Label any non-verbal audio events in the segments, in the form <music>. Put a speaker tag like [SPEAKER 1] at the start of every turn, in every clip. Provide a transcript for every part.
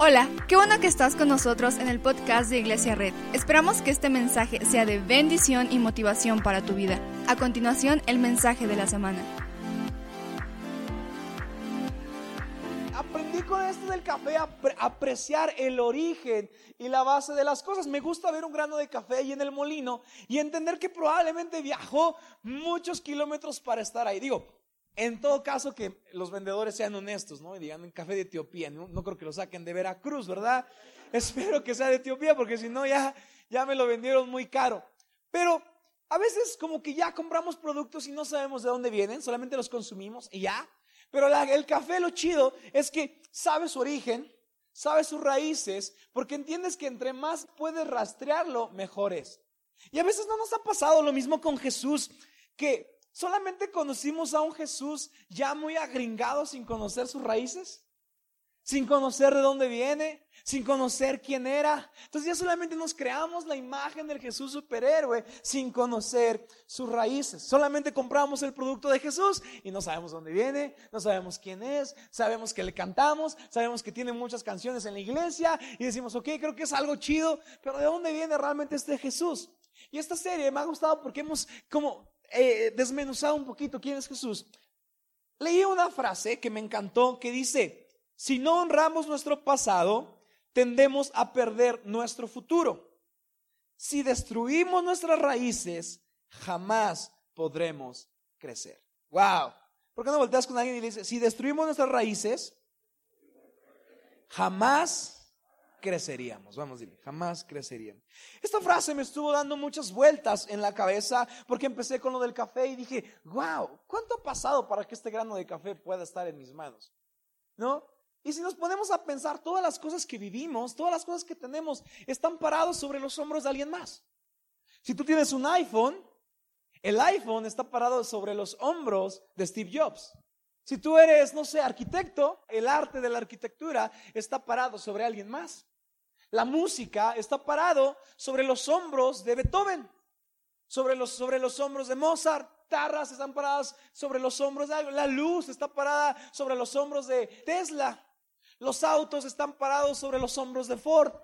[SPEAKER 1] Hola, qué bueno que estás con nosotros en el podcast de Iglesia Red. Esperamos que este mensaje sea de bendición y motivación para tu vida. A continuación, el mensaje de la semana.
[SPEAKER 2] Aprendí con esto del café a apre- apreciar el origen y la base de las cosas. Me gusta ver un grano de café ahí en el molino y entender que probablemente viajó muchos kilómetros para estar ahí. Digo, en todo caso que los vendedores sean honestos, ¿no? Y digan en café de Etiopía, no, creo que lo saquen de Veracruz, ¿verdad? <laughs> Espero que sea de Etiopía porque si no ya, ya me lo vendieron muy caro. Pero a veces como que ya compramos productos y no sabemos de dónde vienen, solamente los consumimos y ya. Pero el café lo chido es que sabe su origen, sabe sus raíces, porque entiendes que entre más puedes rastrearlo, mejor es. Y a veces no nos ha pasado lo mismo con Jesús, que solamente conocimos a un Jesús ya muy agringado sin conocer sus raíces, sin conocer de dónde viene, sin conocer quién era. Entonces ya solamente nos creamos la imagen del Jesús superhéroe sin conocer sus raíces. Solamente compramos el producto de Jesús y no sabemos dónde viene, no sabemos quién es, sabemos que le cantamos, sabemos que tiene muchas canciones en la iglesia y decimos, ok, creo que es algo chido, pero ¿de dónde viene realmente este Jesús? Y esta serie me ha gustado porque hemos como eh, desmenuzado un poquito quién es Jesús. Leí una frase que me encantó que dice, si no honramos nuestro pasado, tendemos a perder nuestro futuro. Si destruimos nuestras raíces, jamás podremos crecer. Wow. ¿Por qué no volteas con alguien y le dices, si destruimos nuestras raíces, jamás creceríamos? Vamos, dile, jamás creceríamos. Esta frase me estuvo dando muchas vueltas en la cabeza porque empecé con lo del café y dije, wow, ¿cuánto ha pasado para que este grano de café pueda estar en mis manos? ¿No? Y si nos ponemos a pensar, todas las cosas que vivimos, todas las cosas que tenemos, están parados sobre los hombros de alguien más. Si tú tienes un iPhone, el iPhone está parado sobre los hombros de Steve Jobs. Si tú eres, no sé, arquitecto, el arte de la arquitectura está parado sobre alguien más. La música está parado sobre los hombros de Beethoven, sobre los, sobre los hombros de Mozart. Tarras están paradas sobre los hombros de algo. La luz está parada sobre los hombros de Tesla. Los autos están parados sobre los hombros de Ford.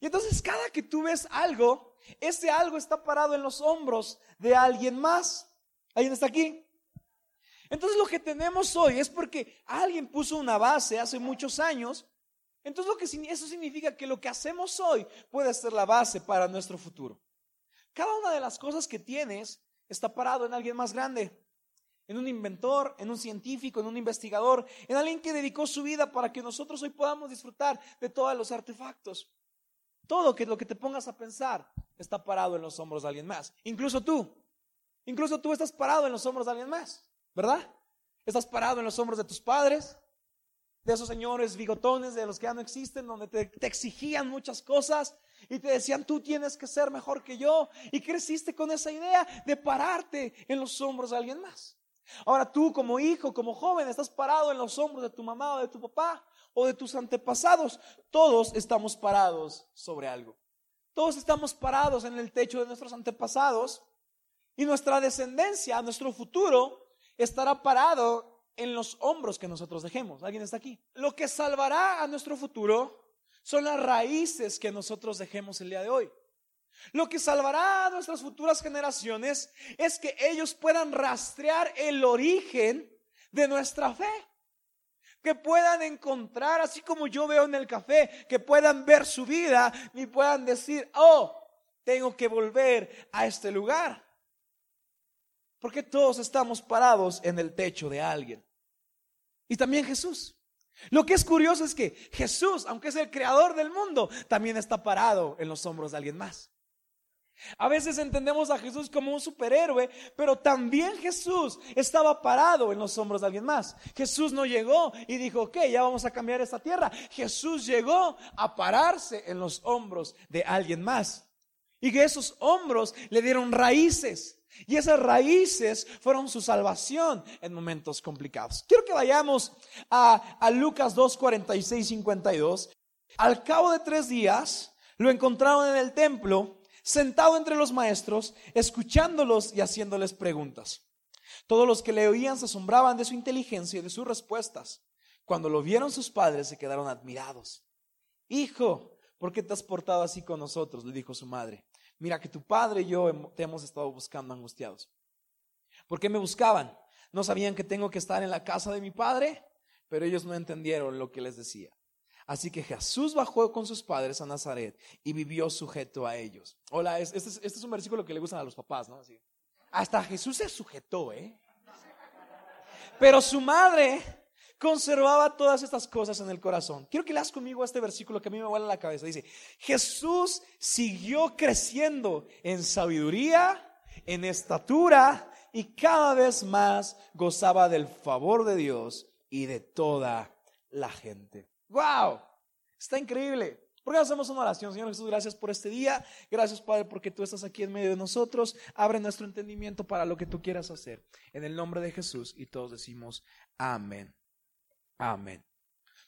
[SPEAKER 2] Y entonces cada que tú ves algo, ese algo está parado en los hombros de alguien más. ¿Alguien está aquí? Entonces lo que tenemos hoy es porque alguien puso una base hace muchos años. Entonces lo que eso significa que lo que hacemos hoy puede ser la base para nuestro futuro. Cada una de las cosas que tienes está parado en alguien más grande, en un inventor, en un científico, en un investigador, en alguien que dedicó su vida para que nosotros hoy podamos disfrutar de todos los artefactos. Todo lo que te pongas a pensar está parado en los hombros de alguien más. Incluso tú. Incluso tú estás parado en los hombros de alguien más, ¿verdad? Estás parado en los hombros de tus padres, de esos señores bigotones, de los que ya no existen, donde te, te exigían muchas cosas y te decían, tú tienes que ser mejor que yo. Y creciste con esa idea de pararte en los hombros de alguien más. Ahora tú como hijo, como joven, estás parado en los hombros de tu mamá o de tu papá o de tus antepasados. Todos estamos parados sobre algo. Todos estamos parados en el techo de nuestros antepasados y nuestra descendencia, nuestro futuro, estará parado en los hombros que nosotros dejemos. ¿Alguien está aquí? Lo que salvará a nuestro futuro son las raíces que nosotros dejemos el día de hoy. Lo que salvará a nuestras futuras generaciones es que ellos puedan rastrear el origen de nuestra fe. Que puedan encontrar, así como yo veo en el café, que puedan ver su vida y puedan decir, oh, tengo que volver a este lugar. Porque todos estamos parados en el techo de alguien. Y también Jesús. Lo que es curioso es que Jesús, aunque es el creador del mundo, también está parado en los hombros de alguien más. A veces entendemos a Jesús como un superhéroe, pero también Jesús estaba parado en los hombros de alguien más. Jesús no llegó y dijo, ok, ya vamos a cambiar esta tierra. Jesús llegó a pararse en los hombros de alguien más. Y que esos hombros le dieron raíces. Y esas raíces fueron su salvación en momentos complicados. Quiero que vayamos a, Lucas 2, 46, 52. Al cabo de tres días, lo encontraron en el templo, sentado entre los maestros, escuchándolos y haciéndoles preguntas. Todos los que le oían se asombraban de su inteligencia y de sus respuestas. Cuando lo vieron sus padres se quedaron admirados. Hijo, ¿por qué te has portado así con nosotros? Le dijo su madre. Mira que tu padre y yo te hemos estado buscando angustiados. ¿Por qué me buscaban? ¿No sabían que tengo que estar en la casa de mi padre? Pero ellos no entendieron lo que les decía. Así que Jesús bajó con sus padres a Nazaret y vivió sujeto a ellos. Hola, este es, este es un versículo que le gustan a los papás, ¿no? Así. Hasta Jesús se sujetó, ¿eh? Pero su madre conservaba todas estas cosas en el corazón. Quiero que leas conmigo este versículo que a mí me vuela la cabeza. Dice, Jesús siguió creciendo en sabiduría, en estatura y cada vez más gozaba del favor de Dios y de toda la gente. ¡Wow! Está increíble. ¿Por qué hacemos una oración? Señor Jesús, gracias por este día. Gracias, Padre, porque tú estás aquí en medio de nosotros. Abre nuestro entendimiento para lo que tú quieras hacer. En el nombre de Jesús. Y todos decimos amén. Amén.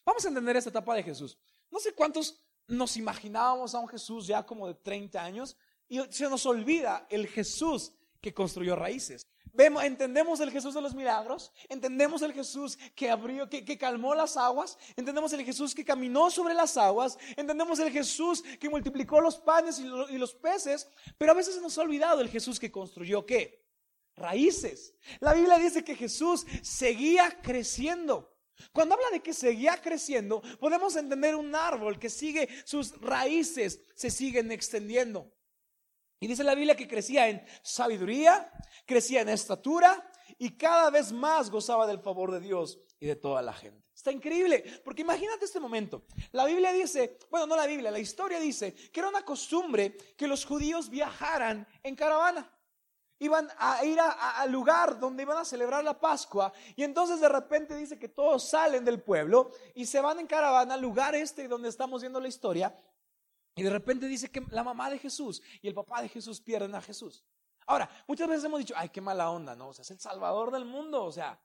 [SPEAKER 2] Vamos a entender esta etapa de Jesús. No sé cuántos nos imaginábamos a un Jesús ya como de 30 años y se nos olvida el Jesús que construyó raíces. Vemos, entendemos el Jesús de los milagros, entendemos el Jesús que abrió, que, calmó las aguas, entendemos el Jesús que caminó sobre las aguas, entendemos el Jesús que multiplicó los panes y, y los peces, pero a veces se nos ha olvidado el Jesús que construyó qué? Raíces. La Biblia dice que Jesús seguía creciendo. Cuando habla de que seguía creciendo, podemos entender un árbol que sigue sus raíces, se siguen extendiendo. Y dice la Biblia que crecía en sabiduría, crecía en estatura y cada vez más gozaba del favor de Dios y de toda la gente. Está increíble, porque imagínate este momento. La Biblia dice, bueno, no la Biblia, la historia dice que era una costumbre que los judíos viajaran en caravana. Iban a ir al lugar donde iban a celebrar la Pascua y entonces de repente dice que todos salen del pueblo y se van en caravana al lugar este donde estamos viendo la historia y de repente dice que la mamá de Jesús y el papá de Jesús pierden a Jesús. Ahora, muchas veces hemos dicho, ay, qué mala onda, ¿no? O sea, es el salvador del mundo, o sea,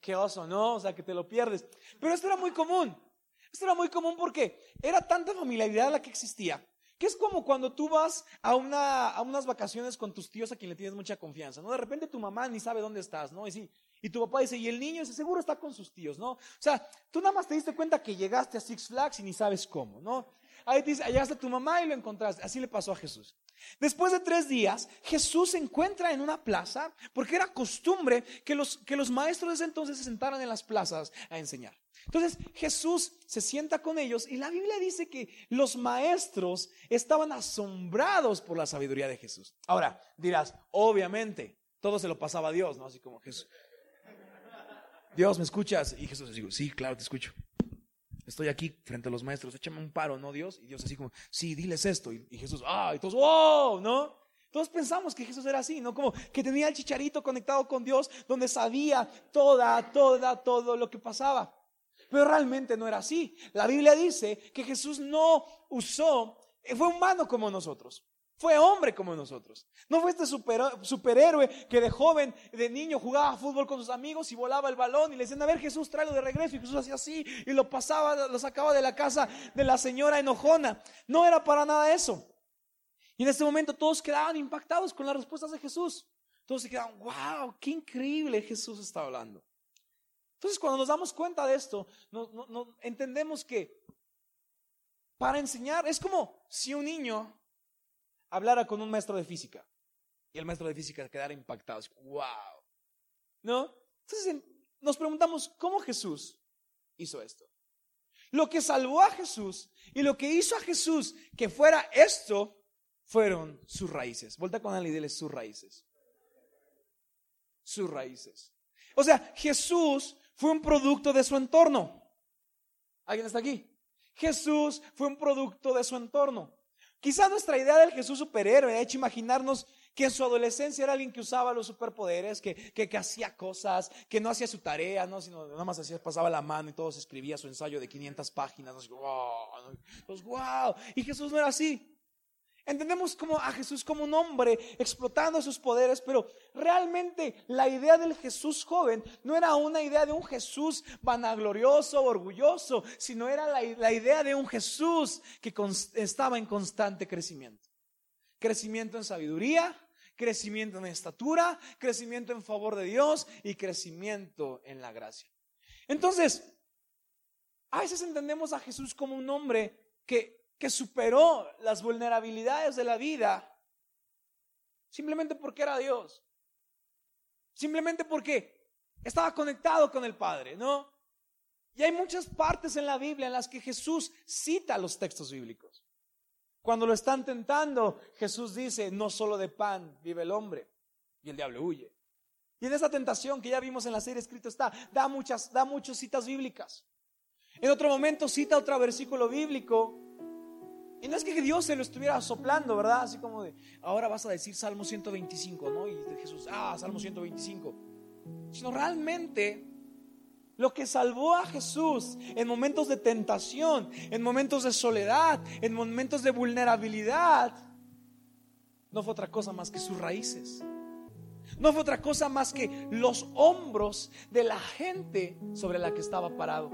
[SPEAKER 2] qué oso, ¿no? O sea, que te lo pierdes. Pero esto era muy común. Esto era muy común porque era tanta familiaridad la que existía, que es como cuando tú vas a, una, a unas vacaciones con tus tíos a quien le tienes mucha confianza, ¿no? De repente tu mamá ni sabe dónde estás, ¿no? Y sí, y tu papá dice, y el niño dice, seguro está con sus tíos, ¿no? O sea, tú nada más te diste cuenta que llegaste a Six Flags y ni sabes cómo, ¿no? Ahí dice, llegaste a tu mamá y lo encontraste. Así le pasó a Jesús. Después de tres días, Jesús se encuentra en una plaza, porque era costumbre que los, que los maestros de ese entonces se sentaran en las plazas a enseñar. Entonces Jesús se sienta con ellos y la Biblia dice que los maestros estaban asombrados por la sabiduría de Jesús. Ahora dirás, obviamente, todo se lo pasaba a Dios, ¿no? Así como Jesús. Dios, ¿me escuchas? Y Jesús dijo, sí, claro, te escucho. Estoy aquí frente a los maestros, échame un paro, ¿no, Dios? Y Dios así como, sí, diles esto. Y, Jesús, ah, y todos, wow, ¿no? Todos pensamos que Jesús era así, ¿no? Como que tenía el chicharito conectado con Dios, donde sabía toda, toda, todo lo que pasaba. Pero realmente no era así. La Biblia dice que Jesús no usó, fue humano como nosotros. Fue hombre como nosotros. No fue este superhéroe que de joven, de niño, jugaba fútbol con sus amigos y volaba el balón y le decían, a ver Jesús, tráelo de regreso. Y Jesús hacía así y lo pasaba, lo sacaba de la casa de la señora enojona. No era para nada eso. Y en este momento todos quedaban impactados con las respuestas de Jesús. Todos se quedaban, wow, qué increíble Jesús está hablando. Entonces cuando nos damos cuenta de esto, entendemos que para enseñar es como si un niño hablara con un maestro de física y el maestro de física quedara impactado. ¡Wow! ¿No? Entonces nos preguntamos, ¿cómo Jesús hizo esto? Lo que salvó a Jesús y lo que hizo a Jesús que fuera esto fueron sus raíces. Vuelta con él y dile sus raíces. Sus raíces. O sea, Jesús fue un producto de su entorno. ¿Alguien está aquí? Jesús fue un producto de su entorno. Quizá nuestra idea del Jesús superhéroe ha hecho imaginarnos que en su adolescencia era alguien que usaba los superpoderes, que, que, hacía cosas, que no hacía su tarea, ¿no? sino nada más hacía, pasaba la mano y todo se escribía su ensayo de 500 páginas. pues. Y Jesús no era así. Entendemos como a Jesús como un hombre explotando sus poderes, pero realmente la idea del Jesús joven no era una idea de un Jesús vanaglorioso, orgulloso, sino era la, la idea de un Jesús que estaba en constante crecimiento. Crecimiento en sabiduría, crecimiento en estatura, crecimiento en favor de Dios y crecimiento en la gracia. Entonces, a veces entendemos a Jesús como un hombre que, que superó las vulnerabilidades de la vida simplemente porque era Dios. Simplemente porque estaba conectado con el Padre, ¿no? Y hay muchas partes en la Biblia en las que Jesús cita los textos bíblicos. Cuando lo están tentando, Jesús dice, no solo de pan vive el hombre, y el diablo huye. Y en esa tentación que ya vimos en la serie escrito está, da muchas, da muchas citas bíblicas. En otro momento cita otro versículo bíblico. Y no es que Dios se lo estuviera soplando, ¿verdad? Así como de, ahora vas a decir Salmo 125, ¿no? Y Jesús, ah, Salmo 125. Sino realmente lo que salvó a Jesús en momentos de tentación, en momentos de soledad, en momentos de vulnerabilidad, no fue otra cosa más que sus raíces. No fue otra cosa más que los hombros de la gente sobre la que estaba parado.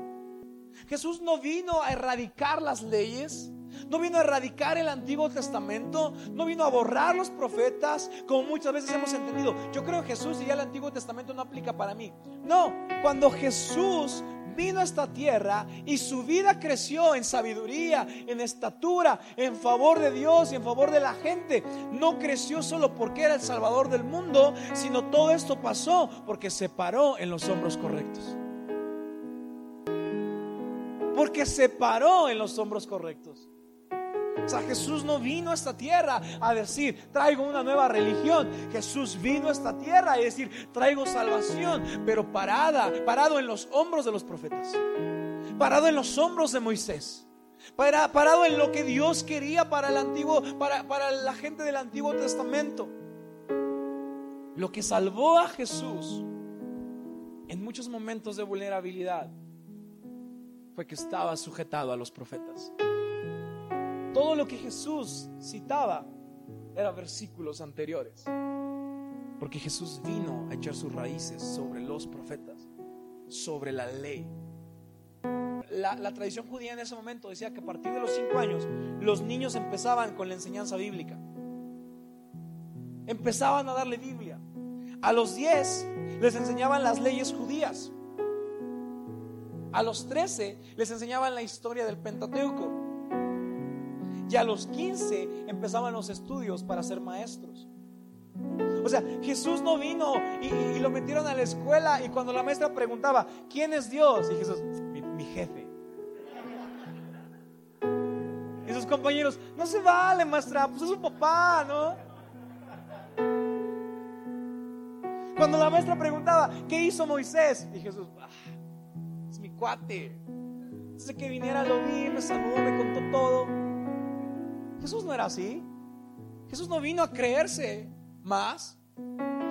[SPEAKER 2] Jesús no vino a erradicar las leyes, no vino a erradicar el Antiguo Testamento, no vino a borrar los profetas, como muchas veces hemos entendido. Yo creo que Jesús y ya el Antiguo Testamento no aplica para mí. No, cuando Jesús vino a esta tierra y su vida creció en sabiduría, en estatura, en favor de Dios y en favor de la gente. No creció solo porque era el Salvador del mundo, sino todo esto pasó porque se paró en los hombros correctos. Porque se paró en los hombros correctos. O sea, Jesús no vino a esta tierra a decir, traigo una nueva religión. Jesús vino a esta tierra a decir, traigo salvación, pero parada, parado en los hombros de los profetas. Parado en los hombros de Moisés. parado en lo que Dios quería para el antiguo, para, para la gente del Antiguo Testamento. Lo que salvó a Jesús en muchos momentos de vulnerabilidad fue que estaba sujetado a los profetas. Todo lo que Jesús citaba eran versículos anteriores. Porque Jesús vino a echar sus raíces sobre los profetas, sobre la ley. La, la, tradición judía en ese momento decía que a partir de los cinco años los niños empezaban con la enseñanza bíblica. Empezaban a darle Biblia. A los diez les enseñaban las leyes judías. A los trece les enseñaban la historia del Pentateuco. Y a los 15 empezaban los estudios para ser maestros. O sea, Jesús no vino y, lo metieron a la escuela y cuando la maestra preguntaba, ¿quién es Dios? Y Jesús, mi, jefe. Y sus compañeros, no se vale, maestra, pues es su papá, ¿no? Cuando la maestra preguntaba, ¿qué hizo Moisés? Y Jesús, ah, es mi cuate. Desde que viniera lo vi, me saludó, me contó todo. Jesús no era así. Jesús no vino a creerse más.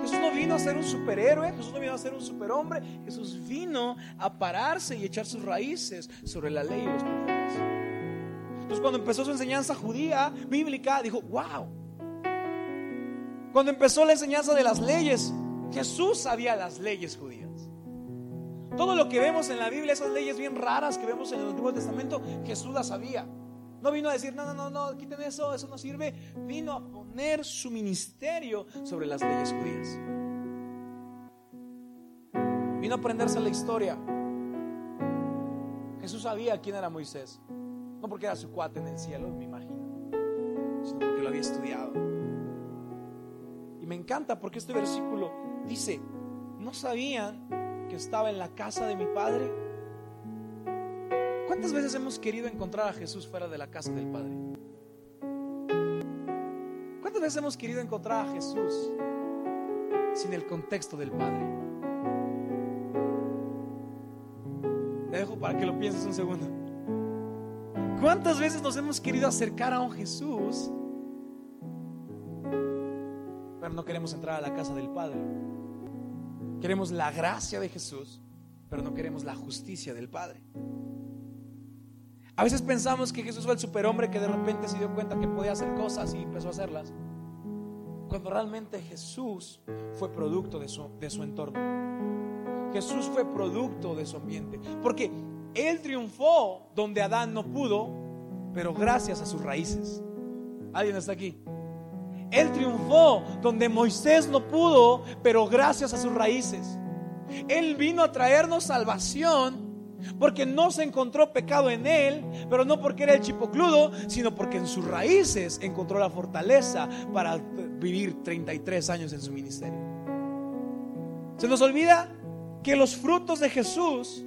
[SPEAKER 2] Jesús no vino a ser un superhéroe, Jesús no vino a ser un superhombre, Jesús vino a pararse y echar sus raíces sobre la ley y los profetas. Entonces cuando empezó su enseñanza judía, bíblica, dijo, wow. Cuando empezó la enseñanza de las leyes, Jesús sabía las leyes judías. Todo lo que vemos en la Biblia, esas leyes bien raras que vemos en el Antiguo Testamento, Jesús las sabía. No vino a decir, no, no, no, no, quiten eso, eso no sirve. Vino a poner su ministerio sobre las leyes judías. Vino a aprenderse la historia. Jesús sabía quién era Moisés. No porque era su cuate en el cielo, me imagino, sino porque lo había estudiado. Y me encanta porque este versículo dice, ¿no sabían que estaba en la casa de mi padre? ¿Cuántas veces hemos querido encontrar a Jesús fuera de la casa del Padre? ¿Cuántas veces hemos querido encontrar a Jesús sin el contexto del Padre? Te dejo para que lo pienses un segundo. ¿Cuántas veces nos hemos querido acercar a un Jesús, pero no queremos entrar a la casa del Padre? Queremos la gracia de Jesús, pero no queremos la justicia del Padre. A veces pensamos que Jesús fue el superhombre que de repente se dio cuenta que podía hacer cosas y empezó a hacerlas. Cuando realmente Jesús fue producto de su, de su entorno. Jesús fue producto de su ambiente. Porque Él triunfó donde Adán no pudo, pero gracias a sus raíces. ¿Alguien está aquí? Él triunfó donde Moisés no pudo, pero gracias a sus raíces. Él vino a traernos salvación Porque no se encontró pecado en él, pero no porque era el chipocludo, sino porque en sus raíces encontró la fortaleza para vivir 33 años en su ministerio. Se nos olvida que los frutos de Jesús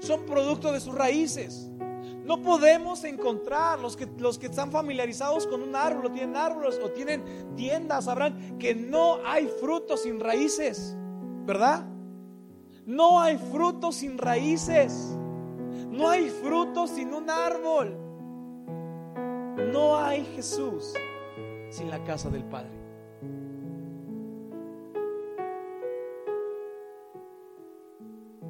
[SPEAKER 2] son producto de sus raíces. No podemos encontrar los que, los que están familiarizados con un árbol, o tienen árboles o tienen tiendas, sabrán que no hay frutos sin raíces, ¿verdad? No hay frutos sin raíces. No hay frutos sin un árbol. No hay Jesús sin la casa del Padre.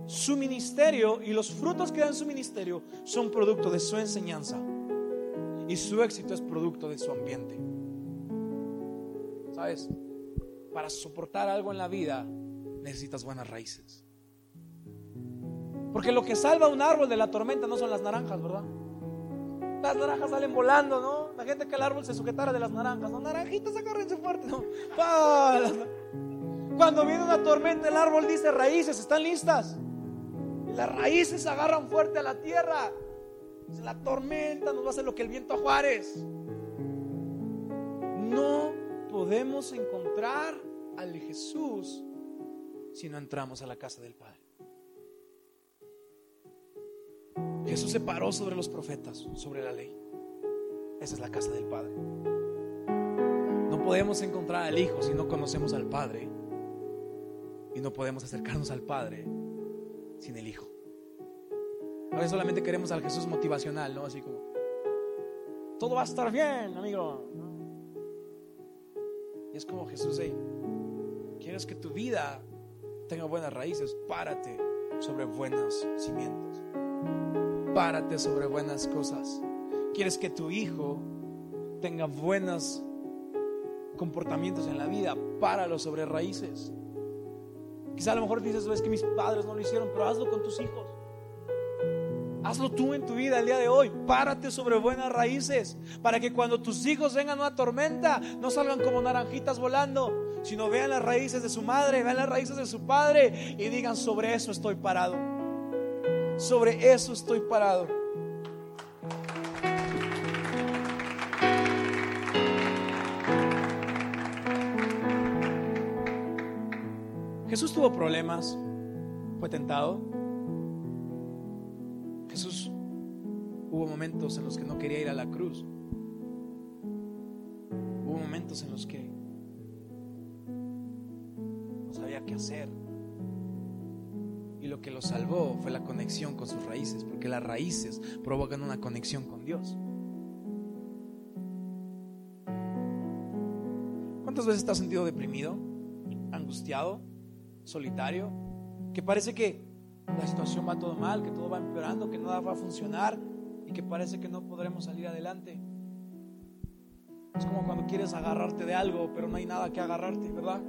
[SPEAKER 2] Su ministerio y los frutos que dan su ministerio son producto de su enseñanza. Y su éxito es producto de su ambiente. ¿Sabes? Para soportar algo en la vida necesitas buenas raíces. Porque lo que salva un árbol de la tormenta no son las naranjas, ¿verdad? Las naranjas salen volando, ¿no? La gente que el árbol se sujetara de las naranjas, ¿no? Naranjitas, agárrense fuerte, ¿no? Cuando viene una tormenta, el árbol dice raíces, ¿están listas? Las raíces agarran fuerte a la tierra. La tormenta nos va a hacer lo que el viento a Juárez. No podemos encontrar al Jesús si no entramos a la casa del Padre. Jesús se paró sobre los profetas, sobre la ley. Esa es la casa del Padre. No podemos encontrar al Hijo si no conocemos al Padre. Y no podemos acercarnos al Padre sin el Hijo. A veces solamente queremos al Jesús motivacional, ¿no? Así como, todo va a estar bien, amigo. Y es como Jesús, hey, quieres que tu vida tenga buenas raíces, párate sobre buenos cimientos. Párate sobre buenas cosas. Quieres que tu hijo tenga buenos comportamientos en la vida, páralo sobre raíces. Quizá a lo mejor dices, es que mis padres no lo hicieron, pero hazlo con tus hijos. Hazlo tú en tu vida el día de hoy. Párate sobre buenas raíces para que cuando tus hijos vengan una tormenta no salgan como naranjitas volando, sino vean las raíces de su madre, vean las raíces de su padre y digan sobre eso estoy parado. Sobre eso estoy parado. Jesús tuvo problemas, fue tentado. Jesús hubo momentos en los que no quería ir a la cruz. Hubo momentos en los que no sabía qué hacer. Y lo que lo salvó fue la conexión con sus raíces, porque las raíces provocan una conexión con Dios. ¿Cuántas veces te has sentido deprimido, angustiado? solitario, que parece que la situación va todo mal, que todo va empeorando, que nada va a funcionar y que parece que no podremos salir adelante. Es como cuando quieres agarrarte de algo, pero no hay nada que agarrarte, ¿verdad?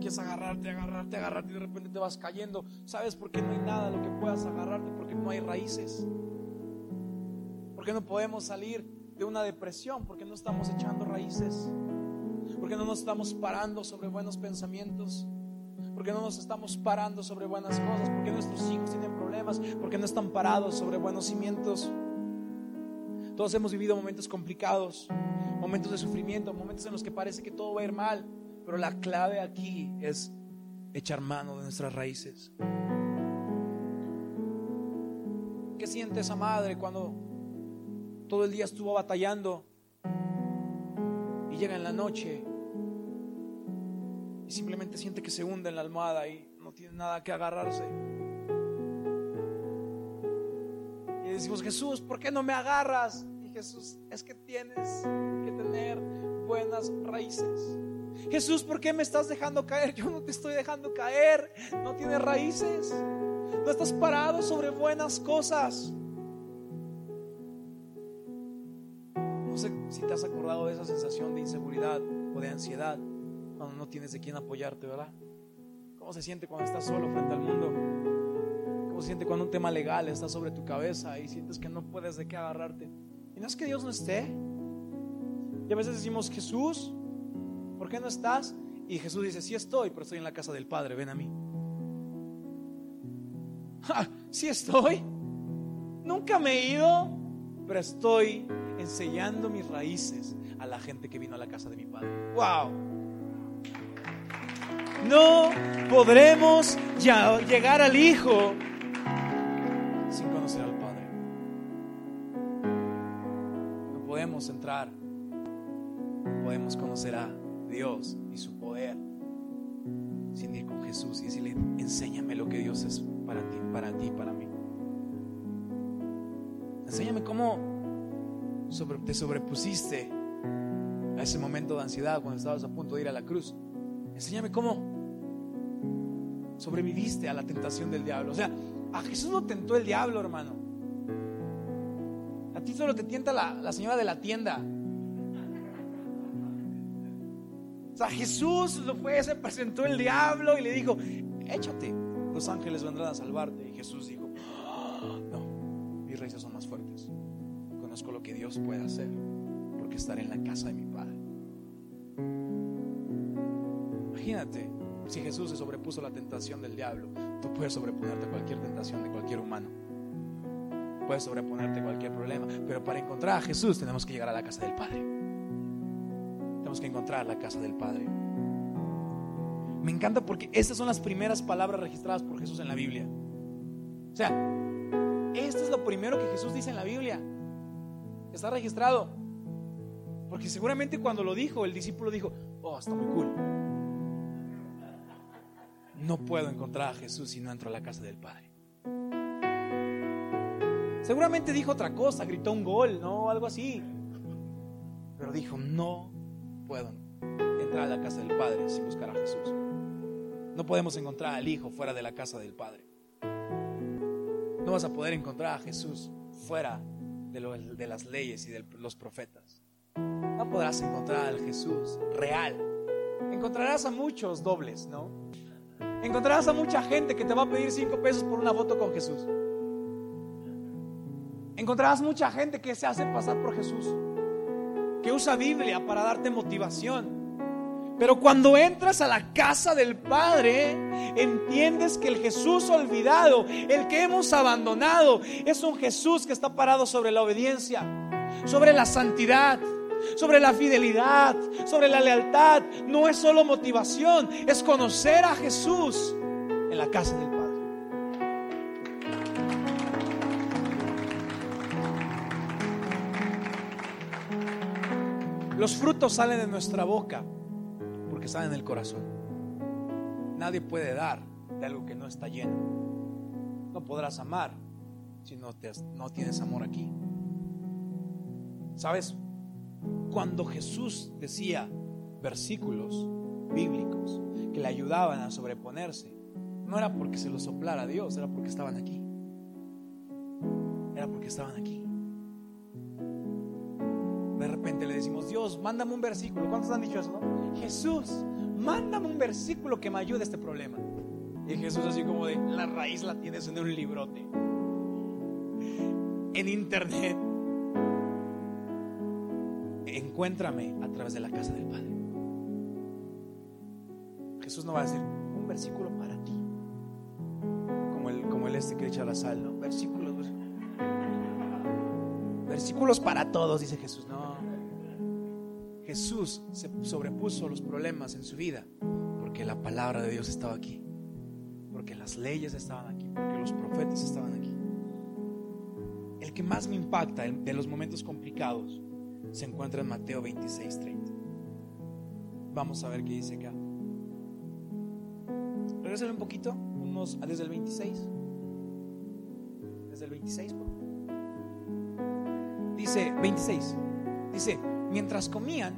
[SPEAKER 2] Quieres agarrarte, agarrarte, agarrarte y de repente te vas cayendo. ¿Sabes por qué no hay nada a lo que puedas agarrarte? Porque no hay raíces. Porque no podemos salir de una depresión? Porque no estamos echando raíces. Porque no nos estamos parando sobre buenos pensamientos porque no nos estamos parando sobre buenas cosas, porque nuestros hijos tienen problemas, porque no están parados sobre buenos cimientos. Todos hemos vivido momentos complicados, momentos de sufrimiento, momentos en los que parece que todo va a ir mal, pero la clave aquí es echar mano de nuestras raíces. ¿Qué siente esa madre cuando todo el día estuvo batallando y llega en la noche y simplemente siente que se hunde en la almohada y no tiene nada que agarrarse. Y decimos, Jesús, ¿por qué no me agarras? Y Jesús, es que tienes que tener buenas raíces. Jesús, ¿por qué me estás dejando caer? <laughs> Yo no te estoy dejando caer. No tienes raíces. No estás parado sobre buenas cosas. No sé si te has acordado de esa sensación de inseguridad o de ansiedad cuando no tienes de quién apoyarte, ¿verdad? ¿Cómo se siente cuando estás solo frente al mundo? ¿Cómo se siente cuando un tema legal está sobre tu cabeza y sientes que no puedes de qué agarrarte? Y no es que Dios no esté. Y a veces decimos, Jesús, ¿por qué no estás? Y Jesús dice, sí estoy, pero estoy en la casa del Padre, ven a mí. <laughs> sí estoy. Nunca me he ido, pero estoy enseñando mis raíces a la gente que vino a la casa de mi padre. ¡Wow! No podremos ya llegar al Hijo sin conocer al Padre. No podemos entrar, podemos conocer a Dios y su poder sin ir con Jesús y decirle, enséñame lo que Dios es para ti, para ti, para mí. Enséñame cómo te sobrepusiste a ese momento de ansiedad cuando estabas a punto de ir a la cruz. Enséñame cómo sobreviviste a la tentación del diablo. O sea, a Jesús no tentó el diablo, hermano. A ti solo te tienta la, señora de la tienda. Jesús lo fue, se presentó el diablo y le dijo, échate, los ángeles vendrán a salvarte. Y Jesús dijo, no, mis raíces son más fuertes. Conozco lo que Dios puede hacer porque estaré en la casa de mi Padre. Imagínate, si Jesús se sobrepuso a la tentación del diablo, tú puedes sobreponerte a cualquier tentación de cualquier humano. Puedes sobreponerte a cualquier problema. Pero para encontrar a Jesús tenemos que llegar a la casa del Padre. Tenemos que encontrar la casa del Padre. Me encanta porque estas son las primeras palabras registradas por Jesús en la Biblia. O sea, esto es lo primero que Jesús dice en la Biblia. Está registrado. Porque seguramente cuando lo dijo, el discípulo dijo, oh, está muy cool no puedo encontrar a Jesús si no entro a la casa del Padre. Seguramente dijo otra cosa, gritó un gol, ¿no? Algo así. Pero dijo, no puedo entrar a la casa del Padre sin buscar a Jesús. No podemos encontrar al Hijo fuera de la casa del Padre. No vas a poder encontrar a Jesús fuera de, de las leyes y de los profetas. No podrás encontrar al Jesús real. Encontrarás a muchos dobles, ¿no? encontrarás a mucha gente que te va a pedir cinco pesos por una foto con Jesús. Encontrarás mucha gente que se hace pasar por Jesús, que usa Biblia para darte motivación. Pero cuando entras a la casa del Padre, entiendes que el Jesús olvidado, el que hemos abandonado, es un Jesús que está parado sobre la obediencia, sobre la santidad, sobre la fidelidad, sobre la lealtad. No es solo motivación, es conocer a Jesús en la casa del Padre. Los frutos salen de nuestra boca porque salen del corazón. Nadie puede dar de algo que no está lleno. No podrás amar si no, tienes amor aquí. ¿Sabes? Cuando Jesús decía versículos bíblicos que le ayudaban a sobreponerse, no era porque se lo soplara Dios, era porque estaban aquí. Era porque estaban aquí. Decimos, Dios, mándame un versículo. ¿Cuántos han dicho eso? Jesús, mándame un versículo que me ayude a este problema. Y Jesús así como de, la raíz la tienes en un librote. En internet encuéntrame a través de la casa del Padre. Jesús no va a decir un versículo para ti, como el, como el este que echa la sal, ¿no? Versículos, versículos para todos, dice Jesús. No, Jesús se sobrepuso los problemas en su vida porque la palabra de Dios estaba aquí, porque las leyes estaban aquí, porque los profetas estaban aquí. El que más me impacta de los momentos complicados se encuentra en Mateo 26, 30. Vamos a ver qué dice acá. Regresale un poquito, unos desde el 26. Desde el 26, Dice 26. Dice, mientras comían,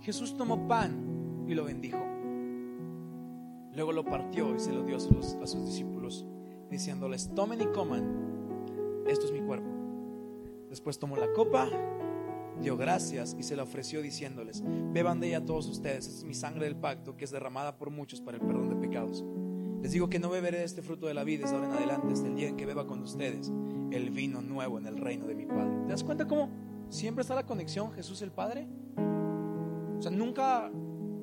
[SPEAKER 2] Jesús tomó pan y lo bendijo. Luego lo partió y se lo dio a sus, discípulos, diciéndoles, tomen y coman, esto es mi cuerpo. Después tomó la copa dio gracias y se la ofreció diciéndoles, beban de ella todos ustedes, esta es mi sangre del pacto que es derramada por muchos para el perdón de pecados. Les digo que no beberé de este fruto de la vida desde ahora en adelante, hasta el día en que beba con ustedes el vino nuevo en el reino de mi Padre. ¿Te das cuenta cómo siempre está la conexión Jesús el Padre? O sea, nunca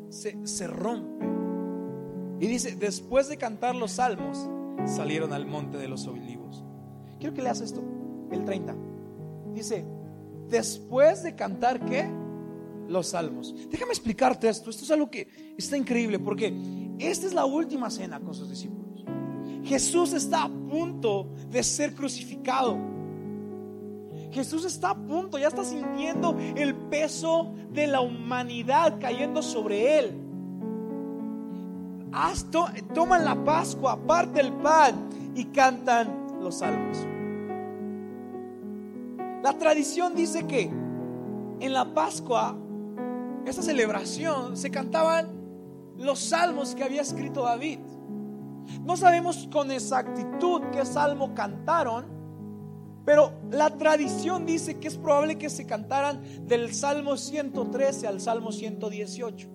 [SPEAKER 2] se, se rompe. Y dice, después de cantar los salmos, salieron al monte de los olivos. Quiero que leas esto, el 30. Dice, después de cantar, ¿qué? Los salmos. Déjame explicarte esto. Esto es algo que está increíble porque esta es la última cena con sus discípulos. Jesús está a punto de ser crucificado. Jesús está a punto, ya está sintiendo el peso de la humanidad cayendo sobre él. toman la Pascua, aparte el pan y cantan los salmos. La tradición dice que en la Pascua, esa celebración, se cantaban los salmos que había escrito David. No sabemos con exactitud qué salmo cantaron, pero la tradición dice que es probable que se cantaran del Salmo 113 al Salmo 118.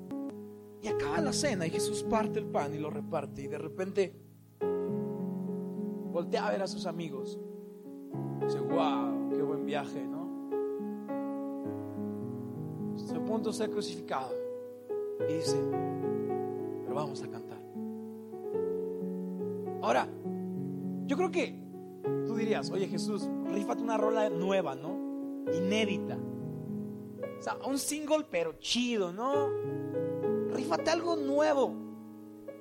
[SPEAKER 2] Y acaba la cena y Jesús parte el pan y lo reparte y de repente voltea a ver a sus amigos. Dice, wow, qué buen viaje, ¿no? A punto de ser crucificado. Y dice, pero vamos a cantar. Ahora, yo creo que tú dirías, oye Jesús, rífate una rola nueva, ¿no? Inédita. O sea, un single pero chido, ¿no? Rífate algo nuevo.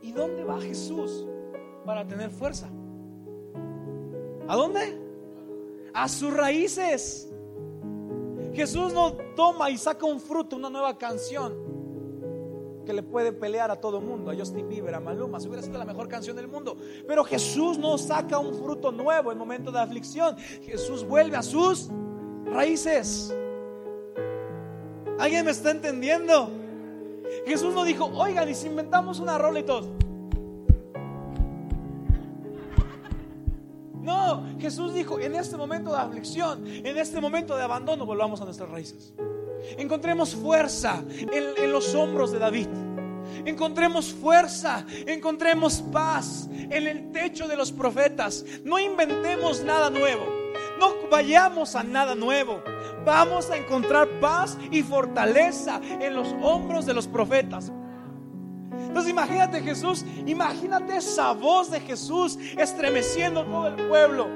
[SPEAKER 2] ¿Y dónde va Jesús para tener fuerza? ¿A dónde? a sus raíces. Jesús no toma y saca un fruto, una nueva canción que le puede pelear a todo mundo, a Justin Bieber, a Maluma, si hubiera sido la mejor canción del mundo. Pero Jesús no saca un fruto nuevo en momento de aflicción. Jesús vuelve a sus raíces. ¿Alguien me está entendiendo? Jesús no dijo, oigan, y si inventamos una rola y todo. No, Jesús dijo, en este momento de aflicción, en este momento de abandono, volvamos a nuestras raíces. Encontremos fuerza en, los hombros de David. Encontremos fuerza, encontremos paz en el techo de los profetas. No inventemos nada nuevo. No vayamos a nada nuevo. Vamos a encontrar paz y fortaleza en los hombros de los profetas. Entonces imagínate Jesús, imagínate esa voz de Jesús estremeciendo todo el pueblo.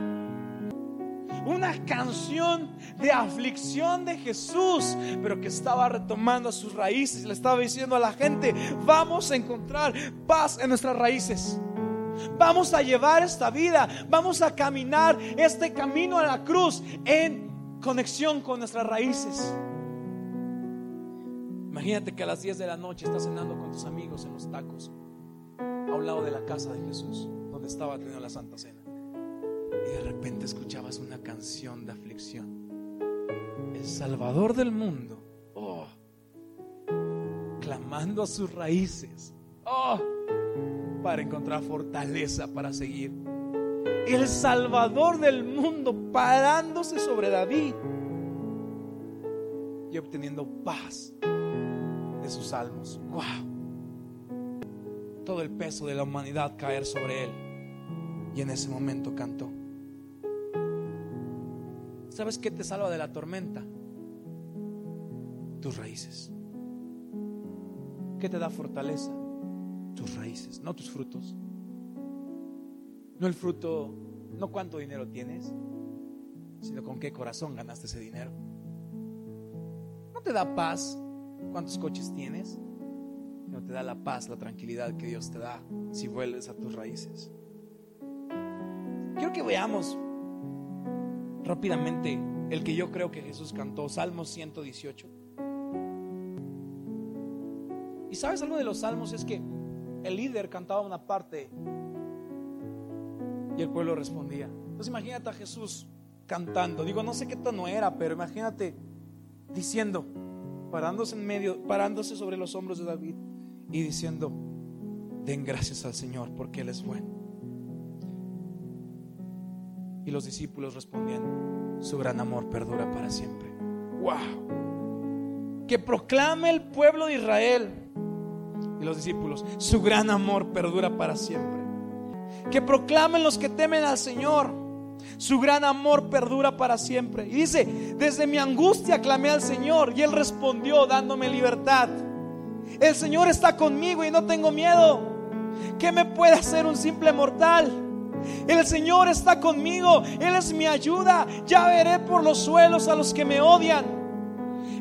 [SPEAKER 2] Una canción de aflicción de Jesús, pero que estaba retomando sus raíces. Le estaba diciendo a la gente, vamos a encontrar paz en nuestras raíces. Vamos a llevar esta vida, vamos a caminar este camino a la cruz en conexión con nuestras raíces. Imagínate que a las 10 de la noche estás cenando con tus amigos en los tacos, a un lado de la casa de Jesús, donde estaba teniendo la Santa Cena. Y de repente escuchabas una canción de aflicción. El Salvador del mundo, oh, clamando a sus raíces, oh, para encontrar fortaleza para seguir. El Salvador del mundo parándose sobre David y obteniendo paz de sus salmos. ¡Wow! Todo el peso de la humanidad caer sobre él. Y en ese momento cantó. ¿Sabes qué te salva de la tormenta? Tus raíces. ¿Qué te da fortaleza? Tus raíces, no tus frutos. No el fruto, no cuánto dinero tienes, sino con qué corazón ganaste ese dinero. No te da paz cuántos coches tienes, no te da la paz, la tranquilidad que Dios te da si vuelves a tus raíces. Quiero que veamos rápidamente el que yo creo que Jesús cantó, Salmos 118. Y sabes algo de los salmos es que el líder cantaba una parte y el pueblo respondía. Entonces imagínate a Jesús cantando. Digo, no sé qué tono era, pero imagínate diciendo, parándose en medio, parándose sobre los hombros de David y diciendo, den gracias al Señor porque Él es bueno. Y los discípulos respondían, su gran amor perdura para siempre. ¡Wow! Que proclame el pueblo de Israel. Y los discípulos, su gran amor perdura para siempre. Que proclamen los que temen al Señor su gran amor perdura para siempre. Y dice, desde mi angustia clamé al Señor y Él respondió dándome libertad. El Señor está conmigo y no tengo miedo. ¿Qué me puede hacer un simple mortal? El Señor está conmigo, Él es mi ayuda. Ya veré por los suelos a los que me odian.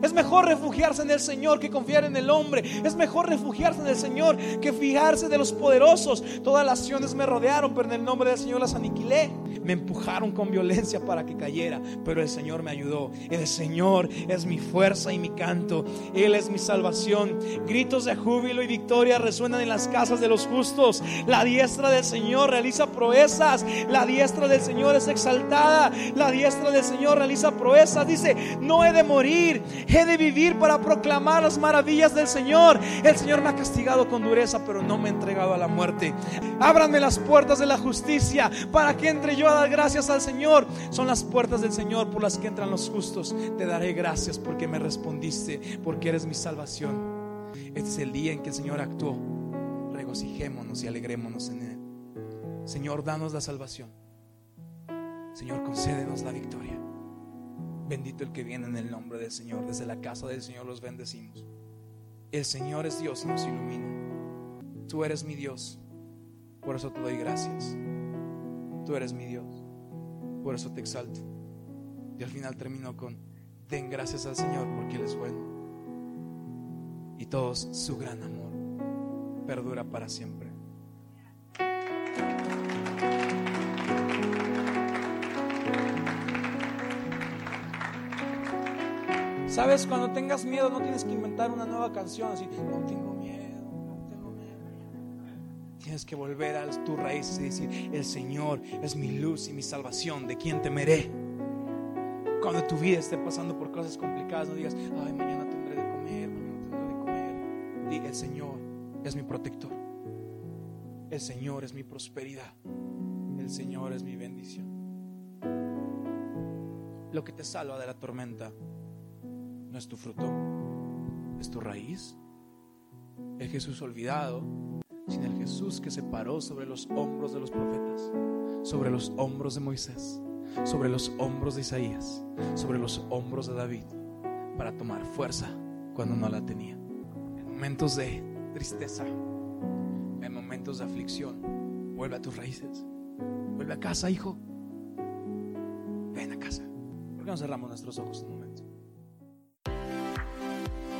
[SPEAKER 2] Es mejor refugiarse en el Señor que confiar en el hombre. Es mejor refugiarse en el Señor que fijarse de los poderosos. Todas las acciones me rodearon, pero en el nombre del Señor las aniquilé. Me empujaron con violencia para que cayera, pero el Señor me ayudó. El Señor es mi fuerza y mi canto. Él es mi salvación. Gritos de júbilo y victoria resuenan en las casas de los justos. La diestra del Señor realiza proezas. La diestra del Señor es exaltada. La diestra del Señor realiza proezas. Dice, no he de morir He de vivir para proclamar las maravillas del Señor. El Señor me ha castigado con dureza, pero no me ha entregado a la muerte. Ábranme las puertas de la justicia para que entre yo a dar gracias al Señor. Son las puertas del Señor por las que entran los justos. Te daré gracias porque me respondiste, porque eres mi salvación. Este es el día en que el Señor actuó. Regocijémonos y alegrémonos en Él. Señor, danos la salvación. Señor, concédenos la victoria. Bendito el que viene en el nombre del Señor. Desde la casa del Señor los bendecimos. El Señor es Dios y nos ilumina. Tú eres mi Dios. Por eso te doy gracias. Tú eres mi Dios. Por eso te exalto. Y al final termino con, den gracias al Señor porque Él es bueno. Y todos su gran amor perdura para siempre. Sabes, cuando tengas miedo no tienes que inventar una nueva canción así, no tengo miedo, no tengo miedo. Tienes que volver a tus raíces y decir, el Señor es mi luz y mi salvación, ¿de quién temeré? Cuando tu vida esté pasando por cosas complicadas, no digas, ay, mañana tendré de comer, mañana tendré de comer. Di, el Señor es mi protector. El Señor es mi prosperidad. El Señor es mi bendición. Lo que te salva de la tormenta no es tu fruto, es tu raíz. El Jesús olvidado, sino el Jesús que se paró sobre los hombros de los profetas, sobre los hombros de Moisés, sobre los hombros de Isaías, sobre los hombros de David, para tomar fuerza cuando no la tenía. En momentos de tristeza, en momentos de aflicción, vuelve a tus raíces, vuelve a casa, hijo. Ven a casa. ¿Por qué no cerramos nuestros ojos?